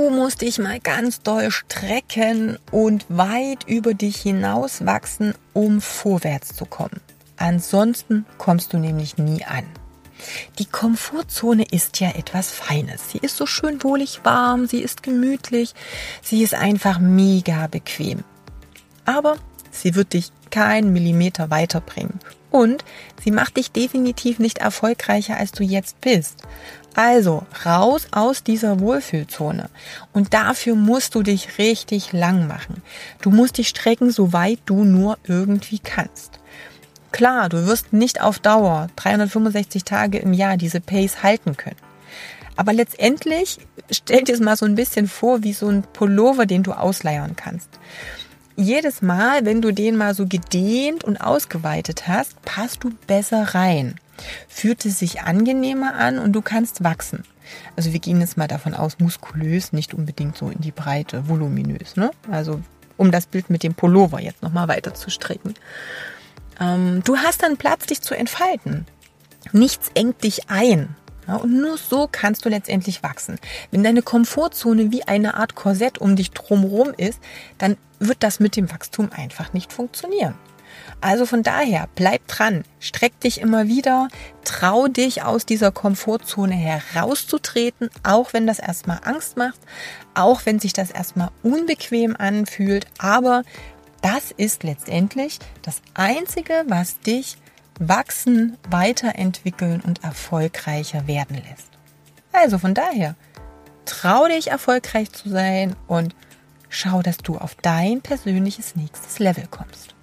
musst dich mal ganz doll strecken und weit über dich hinaus wachsen, um vorwärts zu kommen. Ansonsten kommst du nämlich nie an. Die Komfortzone ist ja etwas Feines. Sie ist so schön wohlig warm, sie ist gemütlich, sie ist einfach mega bequem. Aber sie wird dich keinen Millimeter weiterbringen. Und sie macht dich definitiv nicht erfolgreicher, als du jetzt bist. Also raus aus dieser Wohlfühlzone. Und dafür musst du dich richtig lang machen. Du musst dich strecken, soweit du nur irgendwie kannst. Klar, du wirst nicht auf Dauer 365 Tage im Jahr diese Pace halten können. Aber letztendlich stell dir es mal so ein bisschen vor wie so ein Pullover, den du ausleiern kannst. Jedes Mal, wenn du den mal so gedehnt und ausgeweitet hast, passt du besser rein. Fühlt es sich angenehmer an und du kannst wachsen. Also wir gehen jetzt mal davon aus, muskulös, nicht unbedingt so in die Breite, voluminös. Ne? Also um das Bild mit dem Pullover jetzt nochmal weiter zu stricken. Ähm, du hast dann Platz, dich zu entfalten. Nichts engt dich ein. Ja, und nur so kannst du letztendlich wachsen. Wenn deine Komfortzone wie eine Art Korsett um dich drumherum ist, dann wird das mit dem Wachstum einfach nicht funktionieren. Also von daher, bleib dran, streck dich immer wieder, trau dich aus dieser Komfortzone herauszutreten, auch wenn das erstmal Angst macht, auch wenn sich das erstmal unbequem anfühlt, aber das ist letztendlich das Einzige, was dich wachsen, weiterentwickeln und erfolgreicher werden lässt. Also von daher, trau dich erfolgreich zu sein und schau, dass du auf dein persönliches nächstes Level kommst.